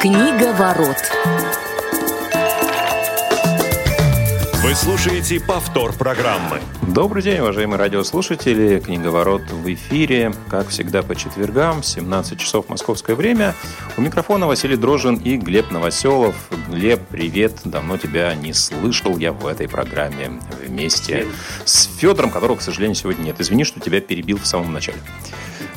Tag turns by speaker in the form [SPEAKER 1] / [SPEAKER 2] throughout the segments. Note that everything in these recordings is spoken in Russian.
[SPEAKER 1] Книга ворот.
[SPEAKER 2] Вы слушаете повтор программы.
[SPEAKER 3] Добрый день, уважаемые радиослушатели. Книговорот в эфире, как всегда, по четвергам, 17 часов московское время. У микрофона Василий Дрожин и Глеб Новоселов. Глеб, привет. Давно тебя не слышал я в этой программе вместе с Федором, которого, к сожалению, сегодня нет. Извини, что тебя перебил в самом начале.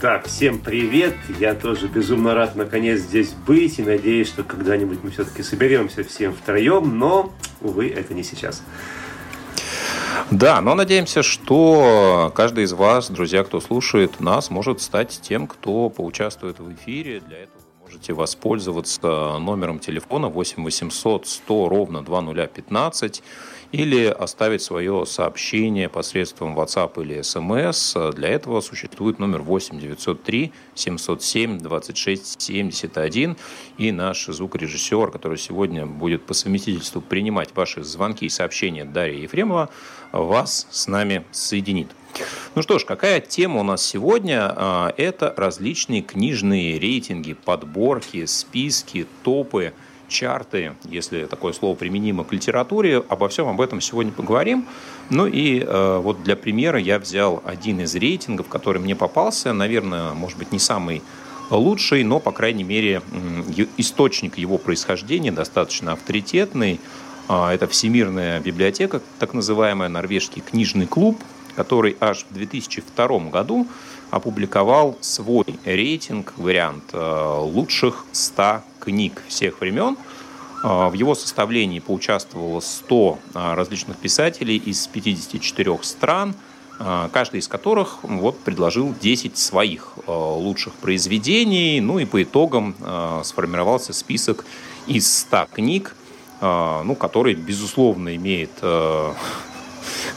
[SPEAKER 4] Так, всем привет! Я тоже безумно рад наконец здесь быть и надеюсь, что когда-нибудь мы все-таки соберемся всем втроем, но, увы, это не сейчас.
[SPEAKER 3] Да, но надеемся, что каждый из вас, друзья, кто слушает нас, может стать тем, кто поучаствует в эфире. Для этого можете воспользоваться номером телефона 8 800 100 ровно 2015 или оставить свое сообщение посредством WhatsApp или SMS. Для этого существует номер 8 903 707 26 71 и наш звукорежиссер, который сегодня будет по совместительству принимать ваши звонки и сообщения Дарья Ефремова, вас с нами соединит. Ну что ж, какая тема у нас сегодня? А, это различные книжные рейтинги, подборки, списки, топы – чарты, если такое слово применимо к литературе. Обо всем об этом сегодня поговорим. Ну и э, вот для примера я взял один из рейтингов, который мне попался. Наверное, может быть, не самый лучший, но, по крайней мере, источник его происхождения достаточно авторитетный. А, это Всемирная библиотека, так называемая, Норвежский книжный клуб, который аж в 2002 году опубликовал свой рейтинг, вариант э, лучших 100 книг всех времен. Э, в его составлении поучаствовало 100 э, различных писателей из 54 стран, каждый из которых вот, предложил 10 своих лучших произведений. Ну и по итогам сформировался список из 100 книг, ну, который, безусловно, имеет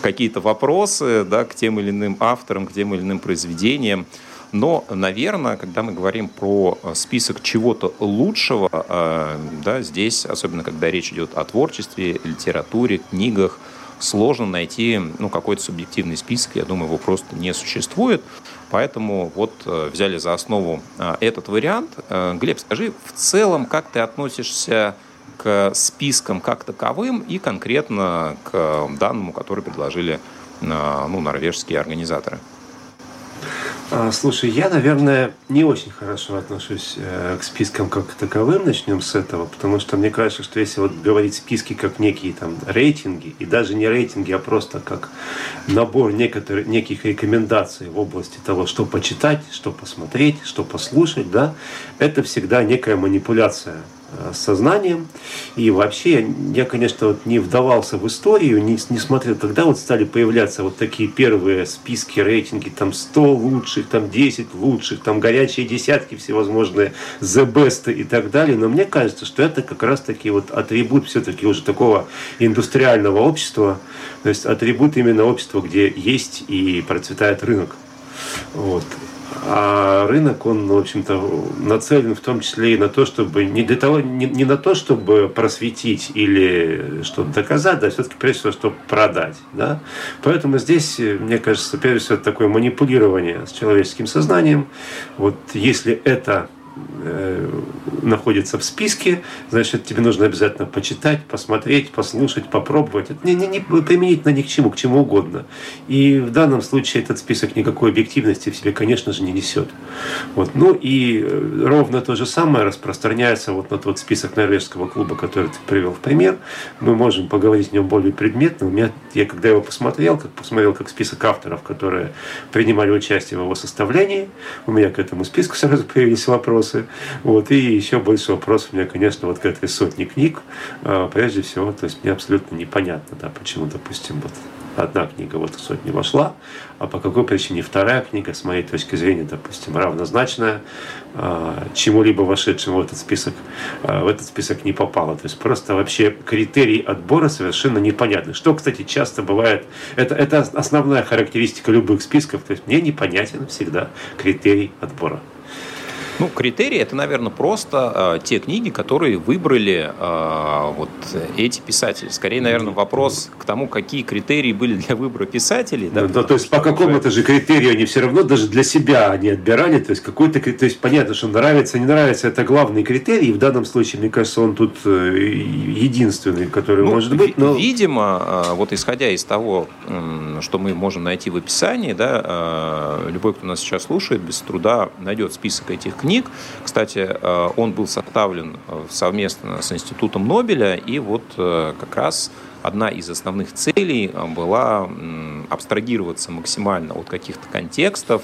[SPEAKER 3] какие-то вопросы да, к тем или иным авторам, к тем или иным произведениям. Но, наверное, когда мы говорим про э, список чего-то лучшего, э, да, здесь, особенно когда речь идет о творчестве, литературе, книгах, сложно найти ну, какой-то субъективный список. Я думаю, его просто не существует. Поэтому вот э, взяли за основу этот вариант. Глеб, скажи, в целом, как ты относишься к спискам как таковым и конкретно к данному, который предложили ну, норвежские организаторы.
[SPEAKER 4] А, слушай, я, наверное, не очень хорошо отношусь э, к спискам как таковым. Начнем с этого, потому что мне кажется, что если вот говорить списки как некие там рейтинги, и даже не рейтинги, а просто как набор некоторых, неких рекомендаций в области того, что почитать, что посмотреть, что послушать, да, это всегда некая манипуляция Э, сознанием. И вообще я, конечно, вот не вдавался в историю, не, не смотрел, когда вот стали появляться вот такие первые списки, рейтинги, там 100 лучших, там 10 лучших, там горячие десятки всевозможные, the best и так далее. Но мне кажется, что это как раз-таки вот атрибут все-таки уже такого индустриального общества, то есть атрибут именно общества, где есть и процветает рынок. Вот. А рынок, он, в общем-то, нацелен в том числе и на то, чтобы не для того, не, не на то, чтобы просветить или что-то доказать, да, все-таки прежде всего, чтобы продать. Да? Поэтому здесь, мне кажется, прежде всего, такое манипулирование с человеческим сознанием. Вот если это находится в списке, значит, тебе нужно обязательно почитать, посмотреть, послушать, попробовать. Это не, не, не применительно ни к чему, к чему угодно. И в данном случае этот список никакой объективности в себе, конечно же, не несет. Вот. Ну и э, ровно то же самое распространяется вот на тот список норвежского клуба, который ты привел в пример. Мы можем поговорить о нем более предметно. У меня, я когда его посмотрел, как посмотрел как список авторов, которые принимали участие в его составлении, у меня к этому списку сразу появились вопросы вопросы. Вот, и еще больше вопросов у меня, конечно, вот к этой сотне книг. А, прежде всего, то есть мне абсолютно непонятно, да, почему, допустим, вот одна книга в эту сотню вошла, а по какой причине вторая книга, с моей точки зрения, допустим, равнозначная а, чему-либо вошедшему в этот список, а, в этот список не попала. То есть просто вообще критерий отбора совершенно непонятны. Что, кстати, часто бывает, это, это основная характеристика любых списков, то есть мне непонятен всегда критерий отбора.
[SPEAKER 3] Ну, критерии это, наверное, просто э, те книги, которые выбрали э, вот эти писатели. Скорее, наверное, вопрос к тому, какие критерии были для выбора писателей.
[SPEAKER 4] Да, да, то есть по какому-то же критерию они все равно даже для себя они отбирали. То есть какой-то то есть понятно, что нравится, не нравится, это главный критерий. И в данном случае, мне кажется, он тут э, единственный, который ну, может быть.
[SPEAKER 3] Но... Видимо, э, вот исходя из того, что мы можем найти в описании, да, любой, кто нас сейчас слушает, без труда найдет список этих книг. Кстати, э, он был составлен э, совместно с Институтом Нобеля, и вот э, как раз одна из основных целей была абстрагироваться максимально от каких-то контекстов,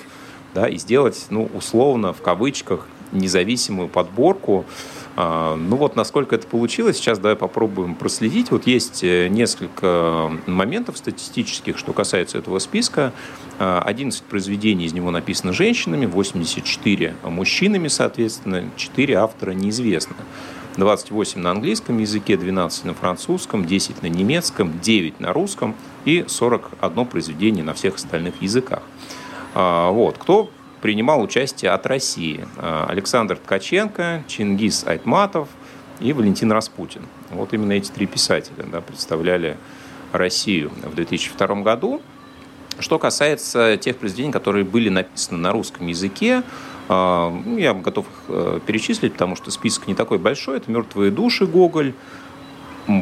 [SPEAKER 3] да, и сделать, ну, условно, в кавычках, независимую подборку, а, ну вот, насколько это получилось, сейчас давай попробуем проследить. Вот есть э, несколько моментов статистических, что касается этого списка. 11 а, произведений из него написано женщинами, 84 мужчинами, соответственно, 4 автора неизвестны. 28 на английском языке, 12 на французском, 10 на немецком, 9 на русском и 41 произведение на всех остальных языках. А, вот. Кто принимал участие от России. Э, Александр Ткаченко, Чингис Айтматов и Валентин Распутин. Вот именно эти три писателя да, представляли Россию в 2002 году. Что касается тех произведений, которые были написаны на русском языке, э, ну, я готов их э, перечислить, потому что список не такой большой. Это «Мертвые души» Гоголь,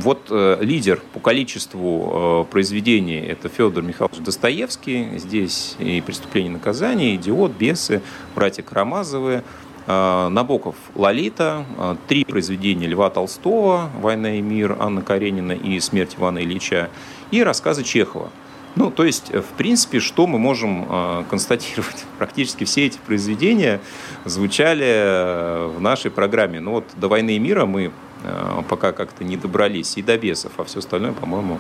[SPEAKER 3] вот э, лидер по количеству э, произведений это Федор Михайлович Достоевский. Здесь и «Преступление и наказание», «Идиот», «Бесы», «Братья Карамазовы», э, Набоков «Лолита», э, три произведения Льва Толстого «Война и мир», Анна Каренина и «Смерть Ивана Ильича» и рассказы Чехова. Ну, то есть, в принципе, что мы можем э, констатировать? Практически все эти произведения звучали э, в нашей программе. Ну вот до «Войны и мира» мы Э, пока как-то не добрались и до бесов, а все остальное, по-моему,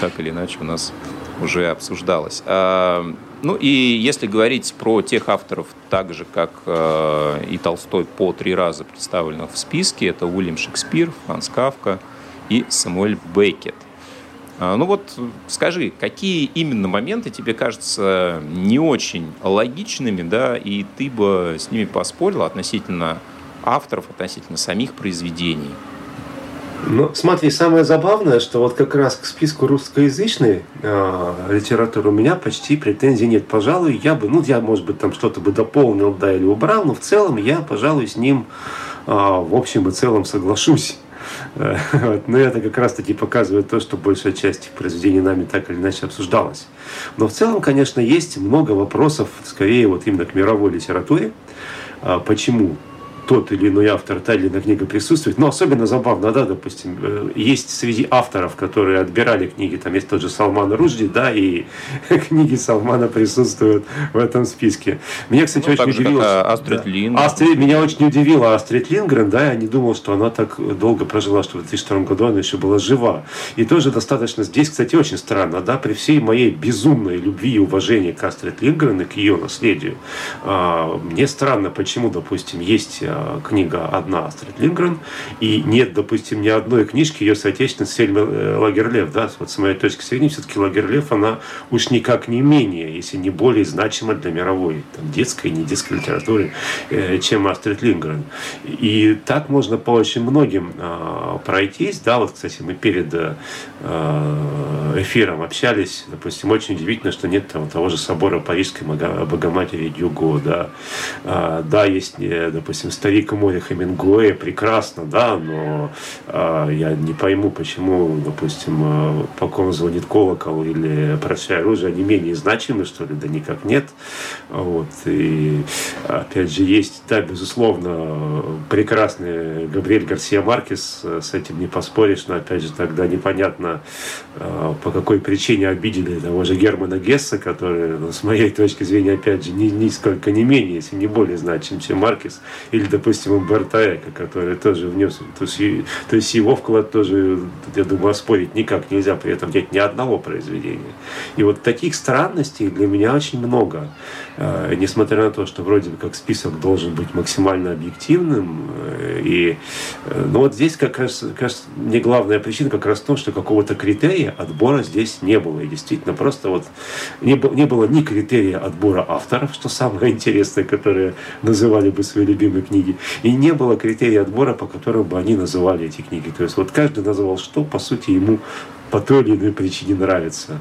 [SPEAKER 3] так или иначе у нас уже обсуждалось. А, ну и если говорить про тех авторов, так же, как э, и Толстой по три раза представленных в списке, это Уильям Шекспир, Франц Кавка и Самуэль Беккет. А, ну вот скажи, какие именно моменты тебе кажутся не очень логичными, да, и ты бы с ними поспорил относительно авторов, относительно самих произведений?
[SPEAKER 4] Ну, смотри, самое забавное, что вот как раз к списку русскоязычной э, литературы у меня почти претензий нет. Пожалуй, я бы, ну, я, может быть, там что-то бы дополнил, да, или убрал, но в целом я, пожалуй, с ним э, в общем и целом соглашусь. Вот. Но это как раз-таки показывает то, что большая часть произведений нами так или иначе обсуждалась. Но в целом, конечно, есть много вопросов, скорее вот именно к мировой литературе. Почему тот или иной автор, та или иная книга присутствует. Но особенно забавно, да, допустим, э, есть среди авторов, которые отбирали книги, там есть тот же Салман Ружди, да, и книги Салмана присутствуют в этом списке. Меня, кстати, ну, очень удивило...
[SPEAKER 3] Как Астрид да. Лингрен.
[SPEAKER 4] Астрид, меня очень удивила Астрид Лингрен, да, я не думал, что она так долго прожила, что в 2002 году она еще была жива. И тоже достаточно здесь, кстати, очень странно, да, при всей моей безумной любви и уважении к Астрид Лингрен и к ее наследию, а, мне странно, почему, допустим, есть Э, книга одна Астрид Лингрен, и нет, допустим, ни одной книжки ее соотечественницы Сельмы э, Лагерлев. Да? Вот с моей точки зрения, все-таки Лагерлев, она уж никак не менее, если не более значима для мировой там, детской и не детской литературы, э, чем Астрид Лингрен. И так можно по очень многим пройтись. Да, вот, кстати, мы перед эфиром общались, допустим, очень удивительно, что нет там, того же собора Парижской Богоматери Дюго, да, да, есть, допустим, старик Море Хемингуэя прекрасно, да, но э, я не пойму, почему, допустим, э, по ком звонит колокол или прощай оружие, они менее значимы, что ли, да никак нет. Вот. И опять же есть, да, безусловно, прекрасный Габриэль Гарсия Маркес, с этим не поспоришь, но опять же тогда непонятно, э, по какой причине обидели того же Германа Гесса, который, ну, с моей точки зрения, опять же, ни, нисколько не менее, если не более значим, чем Маркес, или допустим, Умберто Эко, который тоже внес, то есть, то есть его вклад тоже, я думаю, оспорить никак нельзя, при этом нет ни одного произведения. И вот таких странностей для меня очень много. Э, несмотря на то, что вроде бы как список должен быть максимально объективным, э, и, э, но вот здесь как раз, раз мне главная причина как раз в том, что какого-то критерия отбора здесь не было. И действительно просто вот не, не было ни критерия отбора авторов, что самое интересное, которые называли бы свои любимые книги, и не было критерия отбора, по которым бы они называли эти книги. То есть вот каждый называл, что по сути ему по той или иной причине нравится.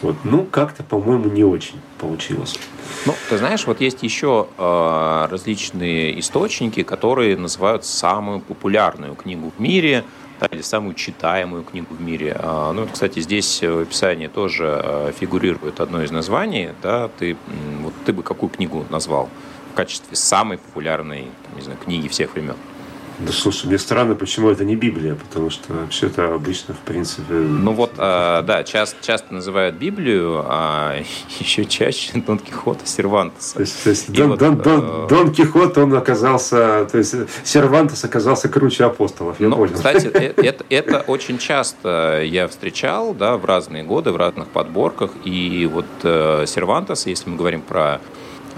[SPEAKER 4] Вот. Ну, как-то, по-моему, не очень получилось.
[SPEAKER 3] Ну, ты знаешь, вот есть еще э, различные источники, которые называют самую популярную книгу в мире, или самую читаемую книгу в мире. А, ну, кстати, здесь в описании тоже э, фигурирует одно из названий. Да, ты, вот ты бы какую книгу назвал в качестве самой популярной там, не знаю, книги всех времен?
[SPEAKER 4] Да слушай, мне странно, почему это не Библия, потому что вообще-то обычно, в принципе...
[SPEAKER 3] Ну вот, э, да, часто, часто называют Библию, а еще чаще Дон Кихота Сервантеса.
[SPEAKER 4] То есть, то есть Дон, вот, Дон, Дон, э... Дон Кихот, он оказался, то есть Сервантес оказался круче апостолов, я
[SPEAKER 3] ну,
[SPEAKER 4] понял.
[SPEAKER 3] Кстати, это, это, это очень часто я встречал, да, в разные годы, в разных подборках, и вот э, Сервантес, если мы говорим про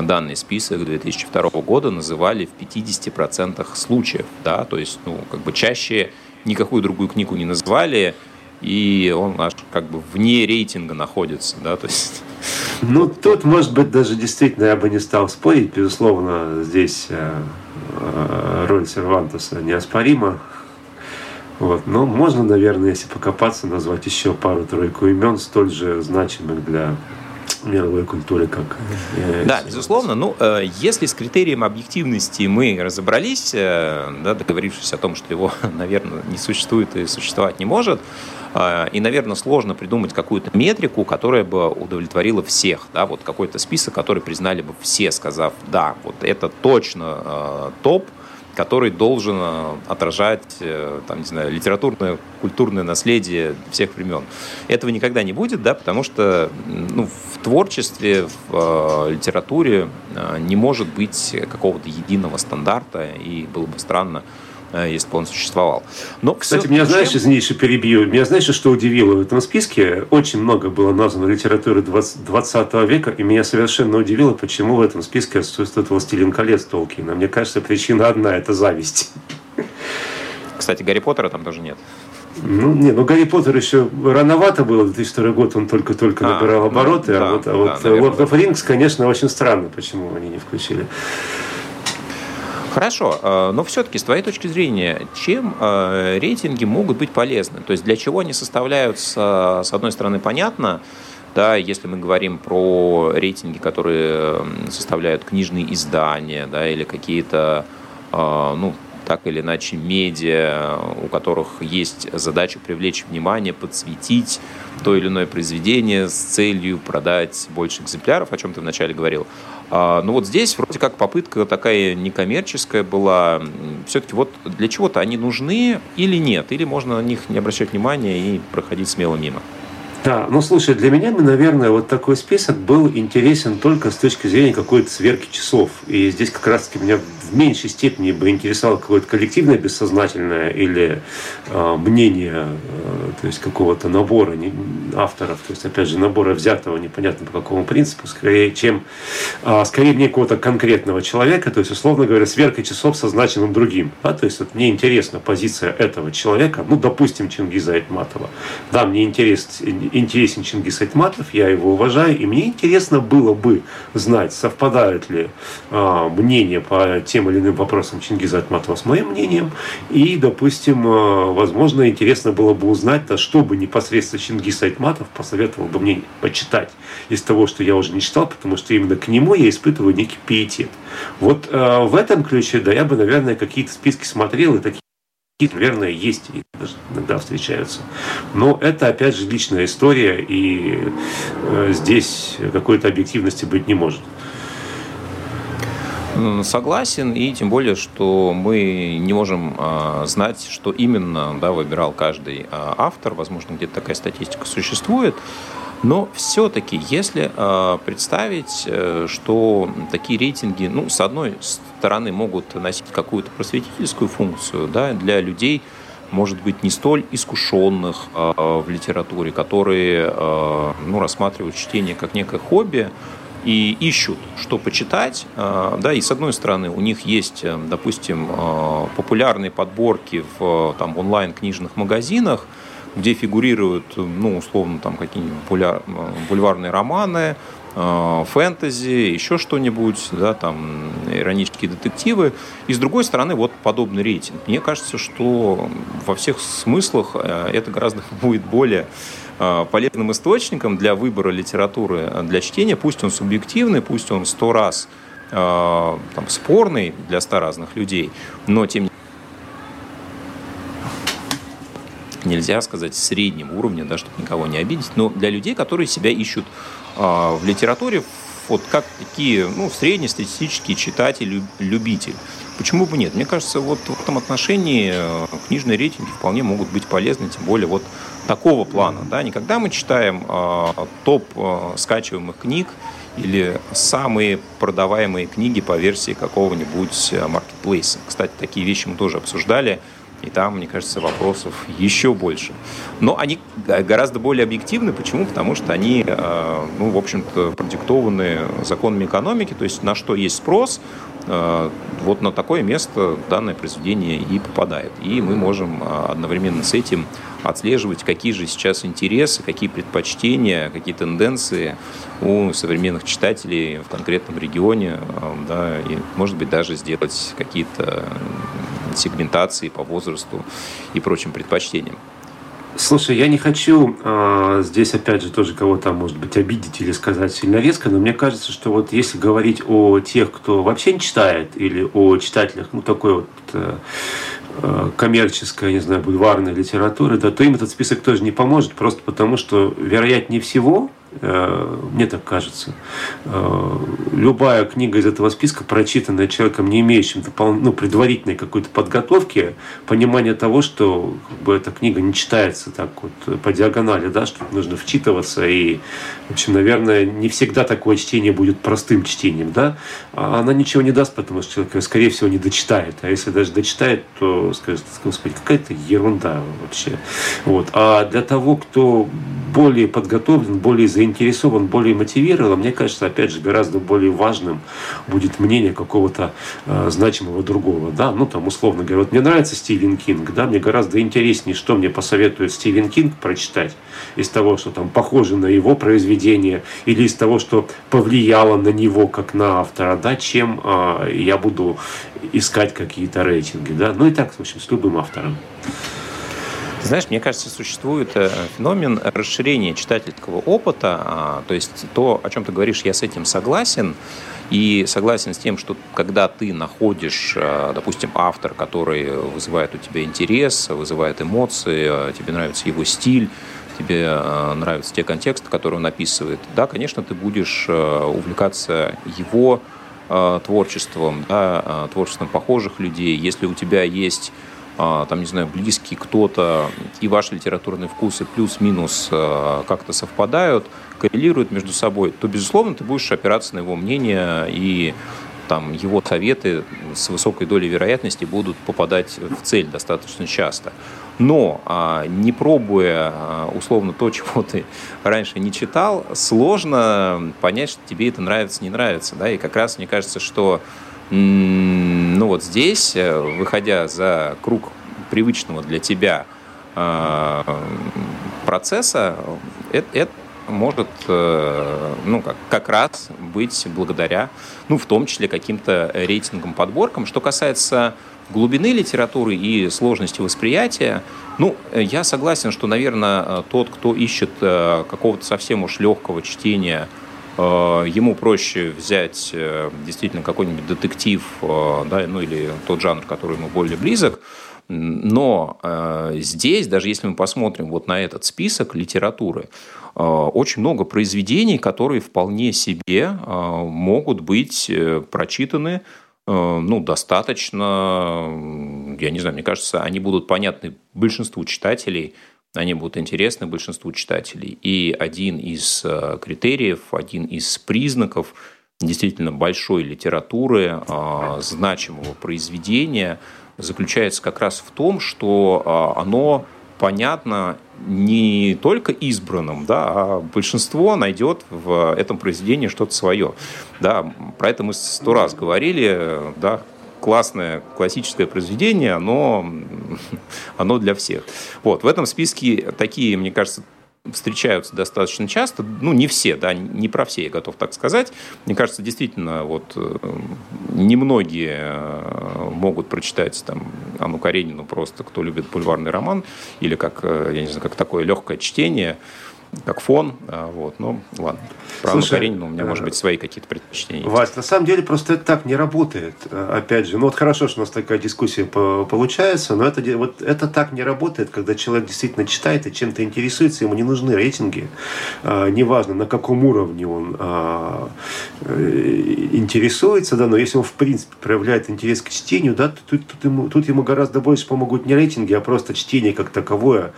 [SPEAKER 3] данный список 2002 года называли в 50% случаев, да, то есть, ну, как бы чаще никакую другую книгу не называли, и он аж как бы вне рейтинга находится, да, то есть...
[SPEAKER 4] Ну, тут, может быть, даже действительно я бы не стал спорить, безусловно, здесь э, э, роль Сервантеса неоспорима, вот. Но можно, наверное, если покопаться, назвать еще пару-тройку имен, столь же значимых для мировой культуре как...
[SPEAKER 3] Э, да, безусловно. Ну, э, если с критерием объективности мы разобрались, э, да, договорившись о том, что его, наверное, не существует и существовать не может, и, наверное, сложно придумать какую-то метрику, которая бы удовлетворила всех, да, вот какой-то список, который признали бы все, сказав, да, вот это точно топ, который должен э, отражать, э, там, не знаю, литературное, культурное наследие всех времен. Этого никогда не будет, да, потому что ну, в творчестве, в э, литературе э, не может быть какого-то единого стандарта, и было бы странно, если бы он существовал.
[SPEAKER 4] Но Кстати, все, меня, чем... знаешь, извини, что перебью, меня, знаешь, что удивило в этом списке? Очень много было названо литературы 20, 20 века, и меня совершенно удивило, почему в этом списке отсутствует «Властелин колец» Толкина. Мне кажется, причина одна – это зависть.
[SPEAKER 3] Кстати, Гарри Поттера там тоже нет.
[SPEAKER 4] Ну, не, ну Гарри Поттер еще рановато было, 2002 год он только-только а, набирал ну, обороты, ну, а да, вот, а вот да, Lord of Rings, конечно, очень странно, почему они не включили.
[SPEAKER 3] Хорошо, э, но все-таки с твоей точки зрения, чем э, рейтинги могут быть полезны? То есть для чего они составляются, с одной стороны, понятно, да, если мы говорим про рейтинги, которые составляют книжные издания, да, или какие-то, э, ну, так или иначе, медиа, у которых есть задача привлечь внимание, подсветить то или иное произведение с целью продать больше экземпляров, о чем ты вначале говорил. А, ну вот здесь вроде как попытка такая некоммерческая была. Все-таки вот для чего-то они нужны или нет? Или можно на них не обращать внимания и проходить смело мимо?
[SPEAKER 4] Да, ну слушай, для меня, наверное, вот такой список был интересен только с точки зрения какой-то сверки часов. И здесь как раз-таки меня в меньшей степени бы интересовало какое-то коллективное бессознательное или э, мнение, э, то есть какого-то набора не, авторов, то есть опять же набора взятого непонятно по какому принципу, скорее, чем э, скорее мне какого-то конкретного человека, то есть условно говоря, сверка часов со значимым другим. Да? То есть вот мне интересна позиция этого человека, ну допустим Чингиза Айтматова. Да, мне интерес, интересен Чингис Айтматов, я его уважаю, и мне интересно было бы знать, совпадают ли э, мнения по тем тем или иным вопросам Чингиза Айтматова с моим мнением. И, допустим, э, возможно, интересно было бы узнать, да, что бы непосредственно Чингис Айтматов посоветовал бы мне почитать из того, что я уже не читал, потому что именно к нему я испытываю некий пиетет. Вот э, в этом ключе, да, я бы, наверное, какие-то списки смотрел и такие наверное, есть и даже иногда встречаются. Но это, опять же, личная история, и э, здесь какой-то объективности быть не может.
[SPEAKER 3] Согласен, и тем более, что мы не можем а, знать, что именно да, выбирал каждый а, автор. Возможно, где-то такая статистика существует. Но все-таки, если э, представить, что такие рейтинги, ну, с одной стороны, могут носить какую-то просветительскую функцию, да, для людей, может быть, не столь искушенных э, в литературе, которые, э, ну, рассматривают чтение как некое хобби, и ищут, что почитать. Да, и с одной стороны, у них есть, допустим, популярные подборки в там, онлайн-книжных магазинах, где фигурируют, ну, условно, там какие-нибудь бульварные романы, Э, фэнтези, еще что-нибудь, да, там, иронические детективы. И с другой стороны, вот подобный рейтинг. Мне кажется, что во всех смыслах э, это гораздо будет более э, полезным источником для выбора литературы для чтения, пусть он субъективный, пусть он сто раз там, спорный для ста разных людей, но тем не нельзя сказать среднем уровне, да, чтобы никого не обидеть, но для людей, которые себя ищут в литературе вот как такие ну, среднестатистические читатели, любитель. Почему бы нет? Мне кажется, вот в этом отношении э, книжные рейтинги вполне могут быть полезны, тем более вот такого плана. Да? Не когда мы читаем э, топ э, скачиваемых книг или самые продаваемые книги по версии какого-нибудь маркетплейса. Кстати, такие вещи мы тоже обсуждали и там, мне кажется, вопросов еще больше. Но они гораздо более объективны. Почему? Потому что они, э, ну, в общем-то, продиктованы законами экономики, то есть на что есть спрос, э, вот на такое место данное произведение и попадает. И мы можем э, одновременно с этим отслеживать, какие же сейчас интересы, какие предпочтения, какие тенденции у современных читателей в конкретном регионе, да, и, может быть, даже сделать какие-то сегментации по возрасту и прочим предпочтениям.
[SPEAKER 4] Слушай, я не хочу э, здесь опять же тоже кого-то, может быть, обидеть или сказать сильно резко, но мне кажется, что вот если говорить о тех, кто вообще не читает, или о читателях, ну такой вот э коммерческой, не знаю, бульварной литературы, да, то им этот список тоже не поможет, просто потому что, вероятнее всего, мне так кажется. Э, любая книга из этого списка, прочитанная человеком, не имеющим ну, предварительной какой-то подготовки, понимание того, что как бы, эта книга не читается так вот по диагонали, да, что нужно вчитываться. И, в общем, наверное, не всегда такое чтение будет простым чтением. Да? А она ничего не даст, потому что человек, скорее всего, не дочитает. А если даже дочитает, то скажет, господи, какая-то ерунда вообще. Вот. А для того, кто более подготовлен, более заинтересован, более мотивирован, мне кажется, опять же, гораздо более важным будет мнение какого-то э, значимого другого. Да? Ну, там, условно говоря, вот мне нравится Стивен Кинг, да, мне гораздо интереснее, что мне посоветует Стивен Кинг прочитать из того, что там похоже на его произведение, или из того, что повлияло на него как на автора, да, чем э, я буду искать какие-то рейтинги. Да? Ну и так, в общем, с любым автором.
[SPEAKER 3] Знаешь, мне кажется, существует э, феномен расширения читательского опыта. А, то есть то, о чем ты говоришь, я с этим согласен. И согласен с тем, что когда ты находишь, э, допустим, автор, который вызывает у тебя интерес, вызывает эмоции, э, тебе нравится его стиль, тебе нравятся те контексты, которые он описывает, да, конечно, ты будешь увлекаться его творчеством, да, творчеством похожих людей. Если у тебя есть там, не знаю, близкий кто-то, и ваши литературные вкусы плюс-минус а, как-то совпадают, коррелируют между собой, то, безусловно, ты будешь опираться на его мнение и там его советы с высокой долей вероятности будут попадать в цель достаточно часто. Но а, не пробуя условно то, чего ты раньше не читал, сложно понять, что тебе это нравится, не нравится. Да? И как раз мне кажется, что ну вот здесь, э, выходя за круг привычного для тебя э, процесса, это, это может э, ну, как, как раз быть благодаря, ну, в том числе каким-то рейтингам, подборкам. Что касается глубины литературы и сложности восприятия, ну, я согласен, что, наверное, тот, кто ищет какого-то совсем уж легкого чтения, Э, ему проще взять э, действительно какой-нибудь детектив, э, да, ну или тот жанр, который ему более близок, но здесь, даже если мы посмотрим вот на этот список литературы, очень много произведений, которые вполне себе могут быть прочитаны ну, достаточно, я не знаю, мне кажется, они будут понятны большинству читателей – они будут интересны большинству читателей. И один из э, критериев, один из признаков действительно большой литературы, э, значимого произведения заключается как раз в том, что э, оно понятно не только избранным, да, а большинство найдет в этом произведении что-то свое. Да, про это мы сто раз говорили, да, классное классическое произведение, оно, оно для всех. Вот, в этом списке такие, мне кажется, встречаются достаточно часто, ну, не все, да, не про все, я готов так сказать. Мне кажется, действительно, вот э, немногие э, могут прочитать там Анну Каренину просто, кто любит бульварный роман, или как, э, я не знаю, как такое легкое чтение – как фон. А, вот, ну, ладно. Про Слушай, Анну Каренину у меня, может быть, свои какие-то предпочтения.
[SPEAKER 4] Вась, на самом деле просто это так не работает. Опять же, ну вот хорошо, что у нас такая дискуссия получается, но это, вот, это так не работает, когда человек действительно читает и чем-то интересуется, ему не нужны рейтинги. А, неважно, на каком уровне он а, э, интересуется, да, но если он, в принципе, проявляет интерес к чтению, да, то тут, тут, ему, тут ему гораздо больше помогут не рейтинги, а просто чтение как таковое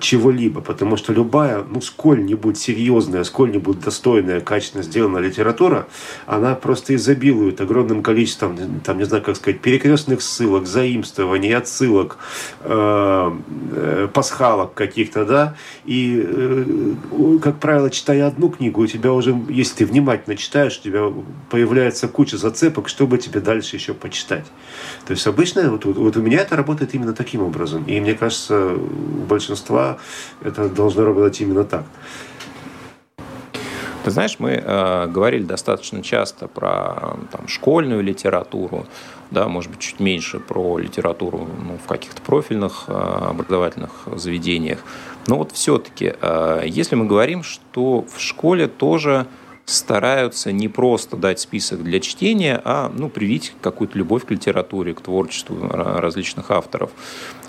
[SPEAKER 4] чего-либо. Потому что любая, ну, сколь-нибудь серьезная, сколь-нибудь достойная, качественно сделанная литература, она просто изобилует огромным количеством, там, не знаю, как сказать, перекрестных ссылок, заимствований, отсылок, э, э, пасхалок каких-то, да, и, э, как правило, читая одну книгу, у тебя уже, если ты внимательно читаешь, у тебя появляется куча зацепок, чтобы тебе дальше еще почитать. То есть обычно, вот, вот у меня это работает именно таким образом, и мне кажется, у большинства это должно работать именно так.
[SPEAKER 3] Ты знаешь, мы э, говорили достаточно часто про там, школьную литературу, да, может быть, чуть меньше про литературу ну, в каких-то профильных э, образовательных заведениях. Но вот все-таки, э, если мы говорим, что в школе тоже стараются не просто дать список для чтения, а ну, привить какую-то любовь к литературе, к творчеству различных авторов.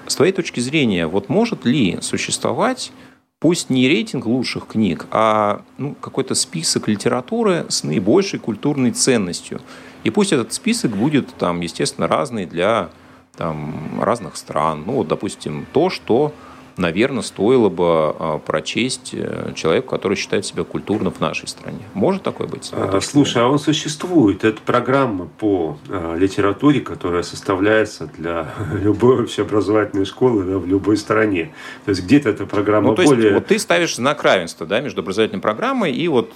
[SPEAKER 3] С твоей точки зрения, вот может ли существовать пусть не рейтинг лучших книг, а ну, какой-то список литературы с наибольшей культурной ценностью. И пусть этот список будет, там, естественно, разный для там, разных стран. Ну, вот, допустим, то, что наверное, стоило бы а, прочесть э, человеку, который считает себя культурным в нашей стране. Может такое быть?
[SPEAKER 4] А, слушай, а он существует. Это программа по а, литературе, которая составляется для любой общеобразовательной школы да, в любой стране. То есть где-то эта программа ну, то более...
[SPEAKER 3] Есть, вот ты ставишь знак равенства да, между образовательной программой и вот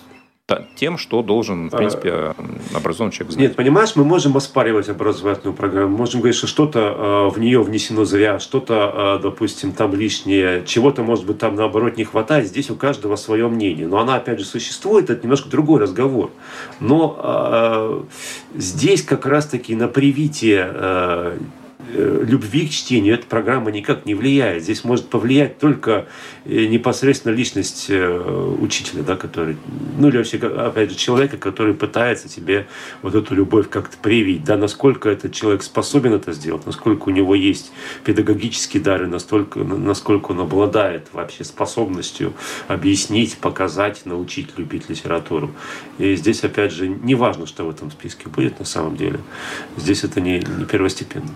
[SPEAKER 3] тем, что должен, в принципе, а, образованный человек знать.
[SPEAKER 4] Нет, понимаешь, мы можем оспаривать образовательную программу, можем говорить, что что-то э, в нее внесено зря, что-то, э, допустим, там лишнее, чего-то, может быть, там, наоборот, не хватает. Здесь у каждого свое мнение. Но она, опять же, существует, это немножко другой разговор. Но э, здесь как раз-таки на привитие э, Э, любви к чтению эта программа никак не влияет. Здесь может повлиять только э, непосредственно личность э, учителя, да, который, ну или вообще, опять же, человека, который пытается тебе вот эту любовь как-то привить, да, насколько этот человек способен это сделать, насколько у него есть педагогические дары, настолько, насколько он обладает вообще способностью объяснить, показать, научить любить литературу. И здесь, опять же, не важно, что в этом списке будет на самом деле. Здесь это не, не первостепенно.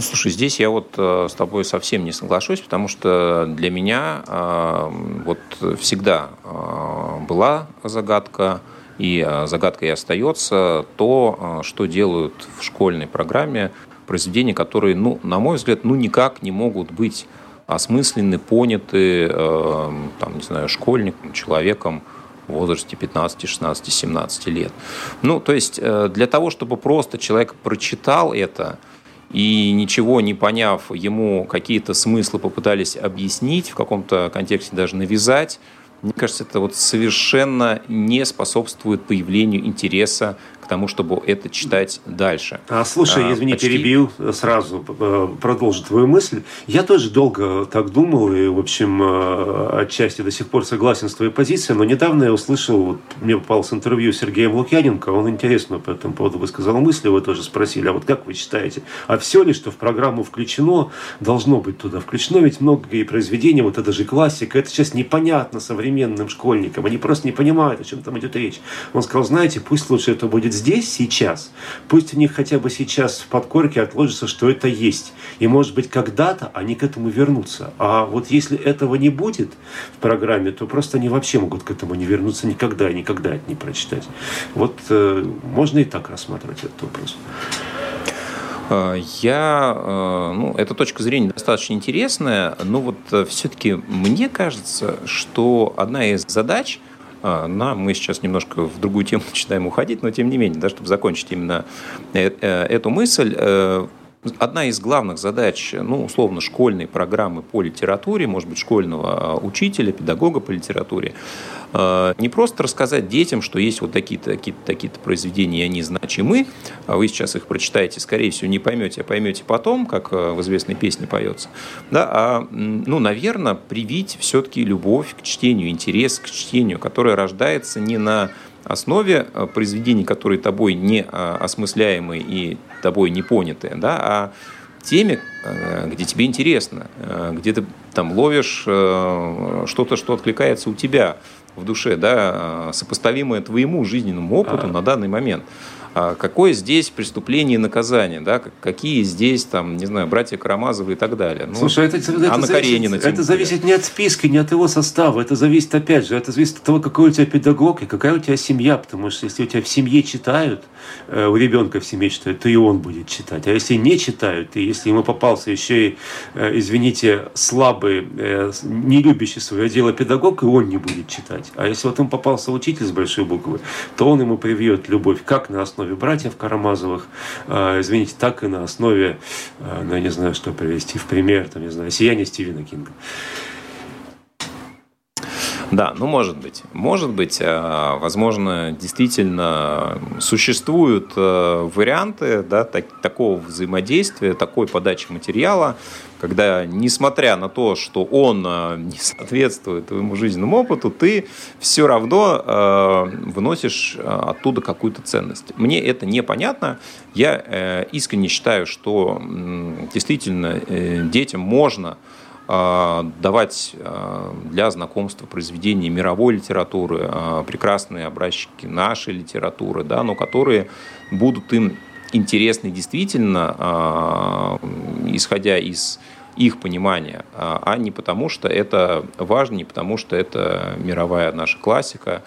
[SPEAKER 3] Слушай, здесь я вот э, с тобой совсем не соглашусь, потому что для меня э, вот всегда э, была загадка, и загадкой и остается то, что делают в школьной программе произведения, которые, ну, на мой взгляд, ну, никак не могут быть осмыслены, поняты, там, не знаю, школьником, человеком в возрасте 15, 16, 17 лет. Ну, то есть для того, чтобы просто человек прочитал это, и ничего не поняв, ему какие-то смыслы попытались объяснить, в каком-то контексте даже навязать, мне кажется, это вот совершенно не способствует появлению интереса тому, чтобы это читать дальше.
[SPEAKER 4] А, слушай, а, извини, почти... перебил сразу, э, продолжу твою мысль. Я тоже долго так думал и, в общем, э, отчасти до сих пор согласен с твоей позицией, но недавно я услышал, вот, мне попалось интервью Сергеем Лукьяненко, он интересно по этому поводу высказал мысли, вы тоже спросили, а вот как вы считаете, а все ли, что в программу включено, должно быть туда включено, ведь многие произведения, вот это же классика, это сейчас непонятно современным школьникам, они просто не понимают, о чем там идет речь. Он сказал, знаете, пусть лучше это будет здесь, сейчас, пусть у них хотя бы сейчас в подкорке отложится, что это есть. И может быть когда-то они к этому вернутся. А вот если этого не будет в программе, то просто они вообще могут к этому не вернуться никогда и никогда это не прочитать. Вот э, можно и так рассматривать этот вопрос.
[SPEAKER 3] Я, ну, эта точка зрения достаточно интересная, но вот все-таки мне кажется, что одна из задач – на, мы сейчас немножко в другую тему начинаем уходить, но тем не менее, да, чтобы закончить именно эту мысль, Одна из главных задач, ну, условно, школьной программы по литературе, может быть, школьного учителя, педагога по литературе, э, не просто рассказать детям, что есть вот такие-то такие такие произведения, и они значимы, а вы сейчас их прочитаете, скорее всего, не поймете, а поймете потом, как э, в известной песне поется, да, а, ну, наверное, привить все-таки любовь к чтению, интерес к чтению, которая рождается не на основе э, произведений, которые тобой не э, осмысляемы и тобой не поняты, да, а теме, э, где тебе интересно, где ты там ловишь что-то, что откликается у тебя в душе, да, сопоставимое твоему жизненному опыту а. на данный момент. А какое здесь преступление и наказание, да, какие здесь, там, не знаю, братья Карамазовы и так далее.
[SPEAKER 4] Ну, Слушай, это, это, Анна зависит, Каренина, это зависит не от списка, не от его состава, это зависит, опять же, это зависит от того, какой у тебя педагог и какая у тебя семья, потому что если у тебя в семье читают, э, у ребенка в семье читают, то и он будет читать. А если не читают, и если ему попался еще и, э, извините, слабый, э, не любящий свое дело педагог, и он не будет читать. А если вот ему попался учитель с большой буквы, то он ему привьет любовь как на основе основе братьев Карамазовых, э, извините, так и на основе, э, ну, я не знаю, что привести в пример, там, не знаю, «Сияние» Стивена Кинга.
[SPEAKER 3] Да, ну может быть. Может быть, э, возможно, действительно существуют варианты да, так, такого взаимодействия, такой подачи материала, когда, несмотря на то, что он э, не соответствует твоему жизненному опыту, ты все равно э, выносишь э, оттуда какую-то ценность. Мне это непонятно. Я искренне считаю, что действительно детям можно давать для знакомства произведений мировой литературы, прекрасные образчики нашей литературы, да, но которые будут им интересны действительно, а, исходя из их понимания, а, а не потому, что это важно, не потому, что это мировая наша классика,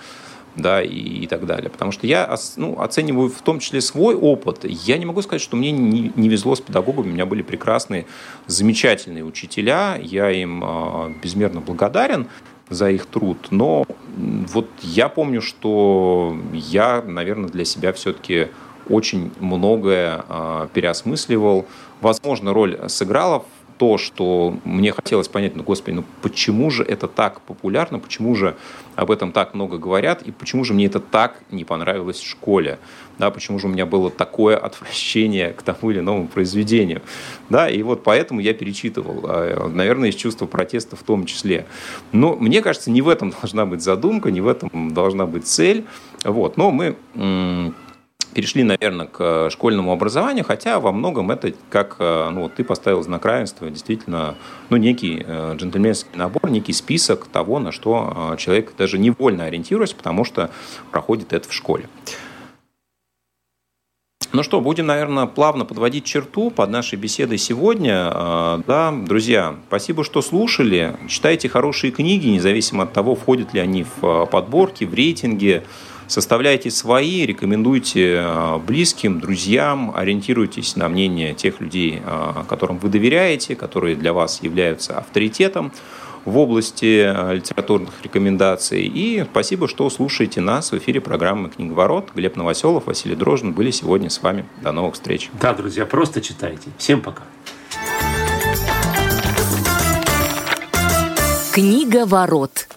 [SPEAKER 3] да, и, и так далее. Потому что я ну, оцениваю в том числе свой опыт. Я не могу сказать, что мне не, не везло с педагогами. У меня были прекрасные, замечательные учителя. Я им э, безмерно благодарен за их труд. Но вот я помню, что я, наверное, для себя все-таки очень многое э, переосмысливал. Возможно, роль сыграла то, что мне хотелось понять, ну, господи, ну почему же это так популярно, почему же об этом так много говорят, и почему же мне это так не понравилось в школе, да, почему же у меня было такое отвращение к тому или иному произведению, да, и вот поэтому я перечитывал, а, наверное, из чувства протеста в том числе. Но мне кажется, не в этом должна быть задумка, не в этом должна быть цель, вот, но мы перешли, наверное, к школьному образованию, хотя во многом это как, э, ну, вот ты поставил знак равенства, действительно, ну, некий э, джентльменский набор, некий список того, на что э, человек даже невольно ориентируется, потому что проходит это в школе. Ну что, будем, наверное, плавно подводить черту под нашей беседой сегодня. Да, друзья, спасибо, что слушали. Читайте хорошие книги, независимо от того, входят ли они в подборки, в рейтинги. Составляйте свои, рекомендуйте э, близким, друзьям, ориентируйтесь на мнение тех людей, э, которым вы доверяете, которые для вас являются авторитетом в области э, литературных рекомендаций. И спасибо, что слушаете нас в эфире программы «Книговорот». Глеб Новоселов, Василий Дрожин были сегодня с вами. До новых встреч.
[SPEAKER 4] Да, друзья, просто читайте. Всем пока.
[SPEAKER 1] Книга ворот.